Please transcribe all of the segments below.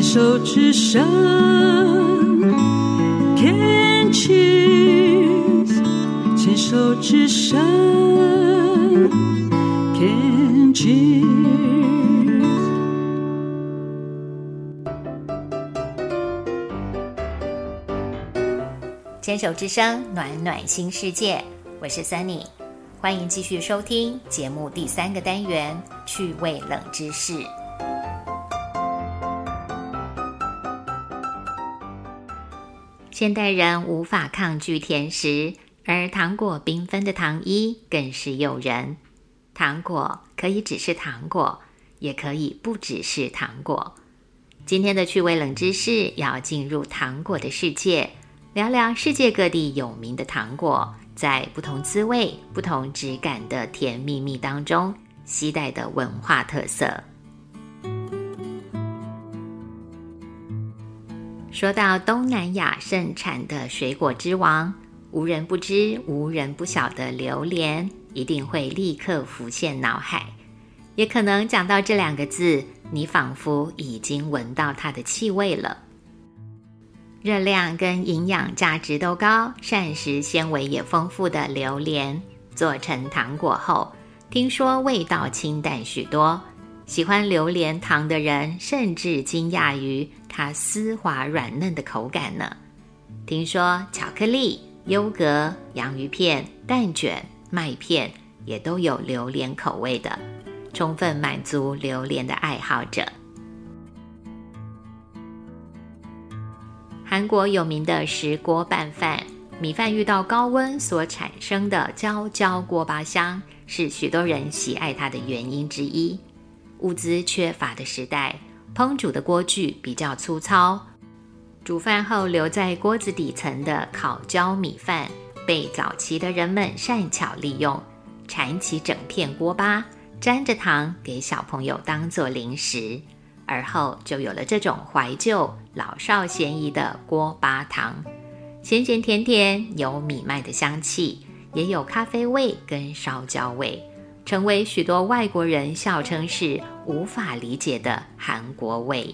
牵手之声，Can cheers，牵手之声，Can cheers。牵手之声，暖暖新世界。我是 Sunny，欢迎继续收听节目第三个单元趣味冷知识。现代人无法抗拒甜食，而糖果缤纷的糖衣更是诱人。糖果可以只是糖果，也可以不只是糖果。今天的趣味冷知识要进入糖果的世界。聊聊世界各地有名的糖果，在不同滋味、不同质感的甜蜜蜜当中，携带的文化特色。说到东南亚盛产的水果之王，无人不知、无人不晓的榴莲，一定会立刻浮现脑海。也可能讲到这两个字，你仿佛已经闻到它的气味了。热量跟营养价值都高，膳食纤维也丰富的榴莲，做成糖果后，听说味道清淡许多。喜欢榴莲糖的人甚至惊讶于它丝滑软嫩的口感呢。听说巧克力、优格、洋芋片、蛋卷、麦片也都有榴莲口味的，充分满足榴莲的爱好者。韩国有名的石锅拌饭，米饭遇到高温所产生的焦焦锅巴香，是许多人喜爱它的原因之一。物资缺乏的时代，烹煮的锅具比较粗糙，煮饭后留在锅子底层的烤焦米饭，被早期的人们善巧利用，缠起整片锅巴，沾着糖给小朋友当做零食。而后就有了这种怀旧、老少咸宜的锅巴糖，咸咸甜甜，有米麦的香气，也有咖啡味跟烧焦味，成为许多外国人笑称是无法理解的韩国味。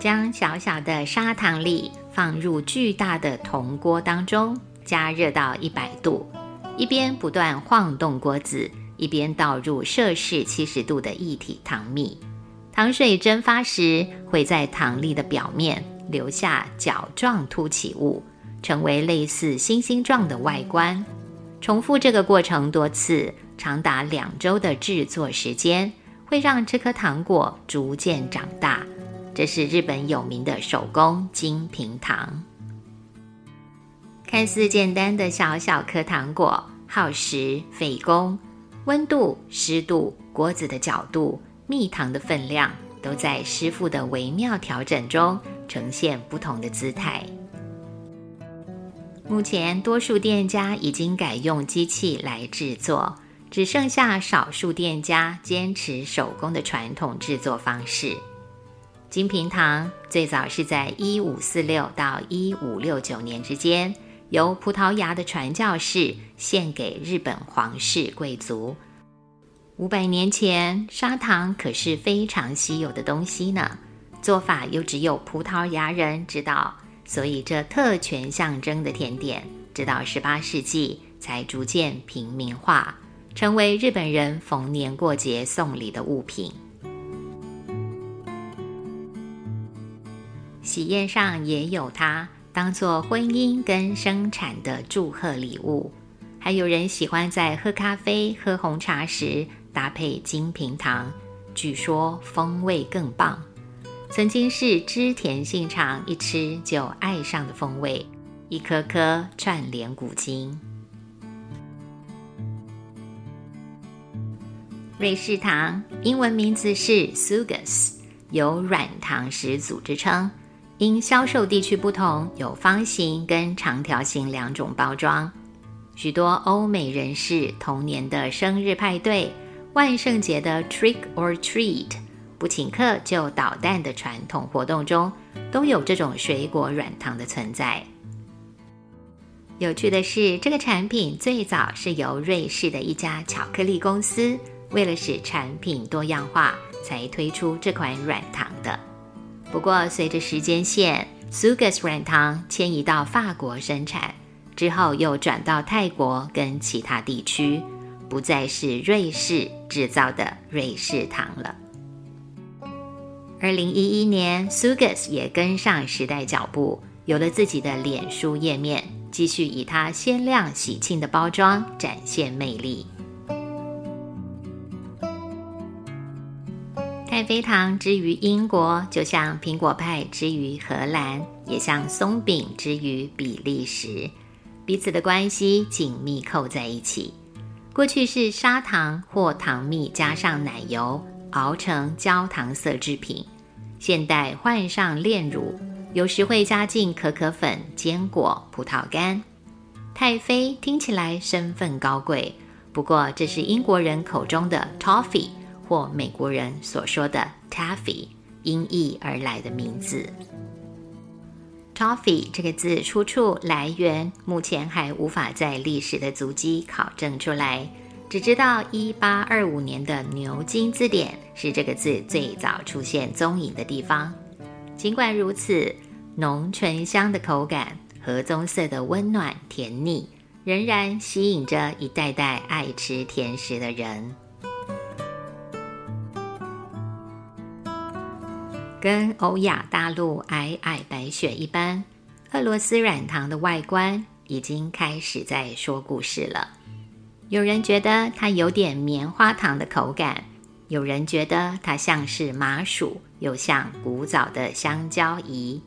将小小的砂糖粒放入巨大的铜锅当中，加热到一百度，一边不断晃动锅子。一边倒入摄氏七十度的液体糖蜜，糖水蒸发时会在糖粒的表面留下角状凸起物，成为类似星星状的外观。重复这个过程多次，长达两周的制作时间，会让这颗糖果逐渐长大。这是日本有名的手工金平糖。看似简单的小小颗糖果，耗时费工。温度、湿度、锅子的角度、蜜糖的分量，都在师傅的微妙调整中呈现不同的姿态。目前，多数店家已经改用机器来制作，只剩下少数店家坚持手工的传统制作方式。金平糖最早是在一五四六到一五六九年之间。由葡萄牙的传教士献给日本皇室贵族。五百年前，砂糖可是非常稀有的东西呢，做法又只有葡萄牙人知道，所以这特权象征的甜点，直到十八世纪才逐渐平民化，成为日本人逢年过节送礼的物品。喜宴上也有它。当做婚姻跟生产的祝贺礼物，还有人喜欢在喝咖啡、喝红茶时搭配金平糖，据说风味更棒。曾经是知甜性肠，一吃就爱上的风味，一颗颗串联古今。瑞士糖英文名字是 Sugus，有软糖始祖之称。因销售地区不同，有方形跟长条形两种包装。许多欧美人士童年的生日派对、万圣节的 Trick or Treat、不请客就捣蛋的传统活动中，都有这种水果软糖的存在。有趣的是，这个产品最早是由瑞士的一家巧克力公司为了使产品多样化，才推出这款软糖的。不过，随着时间线，Sugus 软糖迁移到法国生产之后，又转到泰国跟其他地区，不再是瑞士制造的瑞士糖了。二零一一年，Sugus 也跟上时代脚步，有了自己的脸书页面，继续以它鲜亮喜庆的包装展现魅力。太妃糖之于英国，就像苹果派之于荷兰，也像松饼之于比利时，彼此的关系紧密扣在一起。过去是砂糖或糖蜜加上奶油熬成焦糖色制品，现代换上炼乳，有时会加进可可粉、坚果、葡萄干。太妃听起来身份高贵，不过这是英国人口中的 toffee。或美国人所说的 “taffy” 音译而来的名字。“toffee” 这个字出处来源，目前还无法在历史的足迹考证出来，只知道1825年的牛津字典是这个字最早出现踪影的地方。尽管如此，浓醇香的口感和棕色的温暖甜腻，仍然吸引着一代代爱吃甜食的人。跟欧亚大陆皑皑白雪一般，俄罗斯软糖的外观已经开始在说故事了。有人觉得它有点棉花糖的口感，有人觉得它像是麻薯，又像古早的香蕉饴。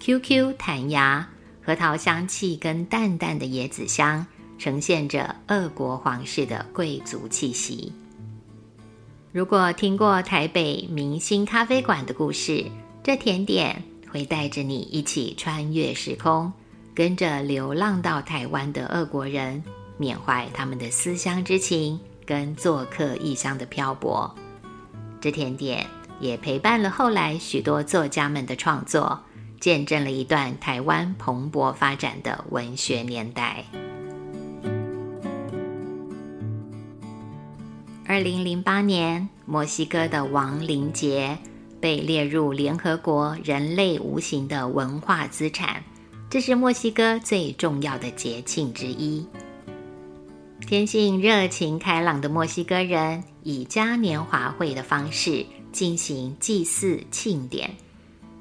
QQ 弹牙，核桃香气跟淡淡的椰子香，呈现着俄国皇室的贵族气息。如果听过台北明星咖啡馆的故事，这甜点会带着你一起穿越时空，跟着流浪到台湾的俄国人，缅怀他们的思乡之情跟做客异乡的漂泊。这甜点也陪伴了后来许多作家们的创作，见证了一段台湾蓬勃发展的文学年代。二零零八年，墨西哥的亡灵节被列入联合国人类无形的文化资产，这是墨西哥最重要的节庆之一。天性热情开朗的墨西哥人以嘉年华会的方式进行祭祀庆典，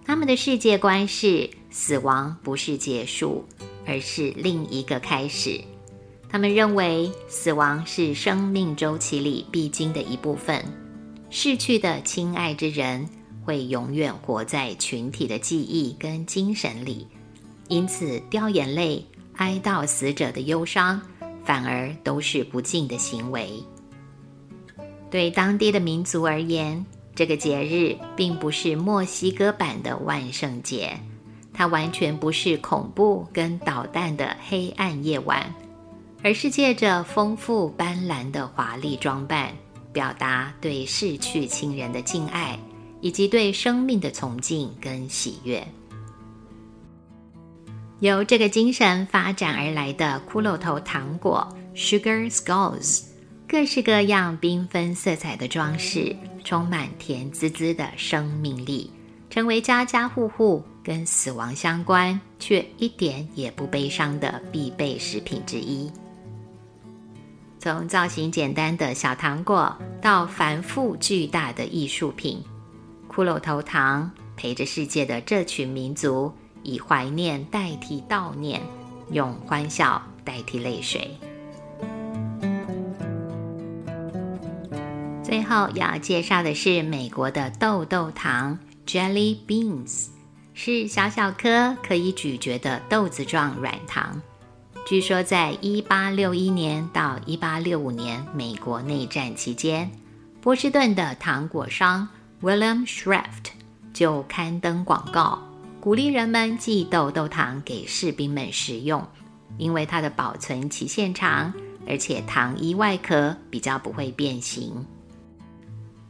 他们的世界观是：死亡不是结束，而是另一个开始。他们认为死亡是生命周期里必经的一部分，逝去的亲爱之人会永远活在群体的记忆跟精神里，因此掉眼泪、哀悼死者的忧伤，反而都是不敬的行为。对当地的民族而言，这个节日并不是墨西哥版的万圣节，它完全不是恐怖跟捣蛋的黑暗夜晚。而是借着丰富斑斓的华丽装扮，表达对逝去亲人的敬爱，以及对生命的崇敬跟喜悦。由这个精神发展而来的骷髅头糖果 （Sugar Skulls），各式各样缤纷色彩的装饰，充满甜滋滋的生命力，成为家家户户跟死亡相关却一点也不悲伤的必备食品之一。从造型简单的小糖果到繁复巨大的艺术品，骷髅头糖陪着世界的这群民族，以怀念代替悼念，用欢笑代替泪水。最后要介绍的是美国的豆豆糖 （Jelly Beans），是小小颗可以咀嚼的豆子状软糖。据说，在一八六一年到一八六五年美国内战期间，波士顿的糖果商 William Shraft 就刊登广告，鼓励人们寄豆豆糖给士兵们食用，因为它的保存期限长，而且糖衣外壳比较不会变形。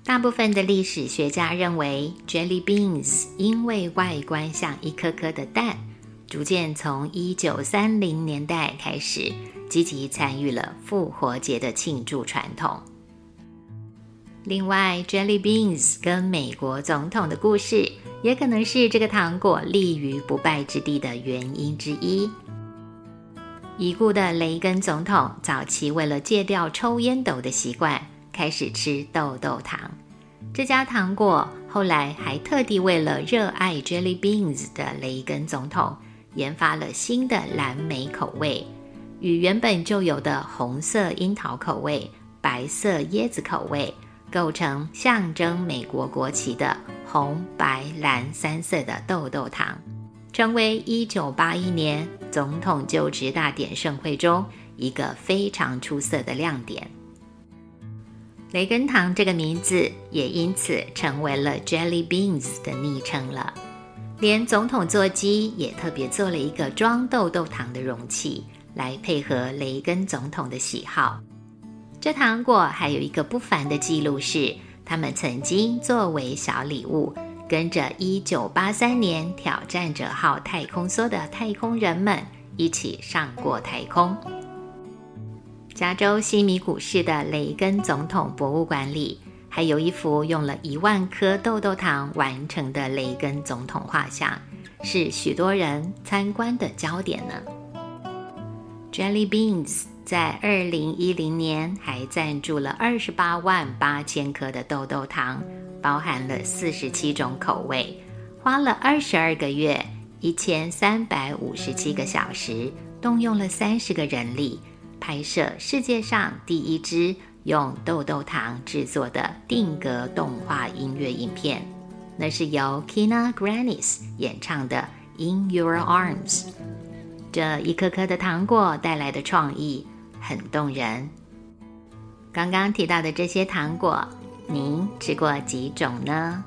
大部分的历史学家认为，Jelly Beans 因为外观像一颗颗的蛋。逐渐从一九三零年代开始，积极参与了复活节的庆祝传统。另外，Jelly Beans 跟美国总统的故事，也可能是这个糖果立于不败之地的原因之一。已故的雷根总统早期为了戒掉抽烟斗的习惯，开始吃豆豆糖。这家糖果后来还特地为了热爱 Jelly Beans 的雷根总统，研发了新的蓝莓口味，与原本就有的红色樱桃口味、白色椰子口味构成象征美国国旗的红、白、蓝三色的豆豆糖。成为1981年总统就职大典盛会中一个非常出色的亮点。雷根糖这个名字也因此成为了 Jelly Beans 的昵称了。连总统座机也特别做了一个装豆豆糖的容器，来配合雷根总统的喜好。这糖果还有一个不凡的记录是，他们曾经作为小礼物。跟着1983年挑战者号太空梭的太空人们一起上过太空。加州西米古市的雷根总统博物馆里，还有一幅用了一万颗豆豆糖完成的雷根总统画像，是许多人参观的焦点呢。Jelly Beans 在2010年还赞助了28万八千颗的豆豆糖。包含了四十七种口味，花了二十二个月，一千三百五十七个小时，动用了三十个人力，拍摄世界上第一支用豆豆糖制作的定格动画音乐影片，那是由 Kina Grannis 演唱的《In Your Arms》。这一颗颗的糖果带来的创意很动人。刚刚提到的这些糖果。您吃过几种呢？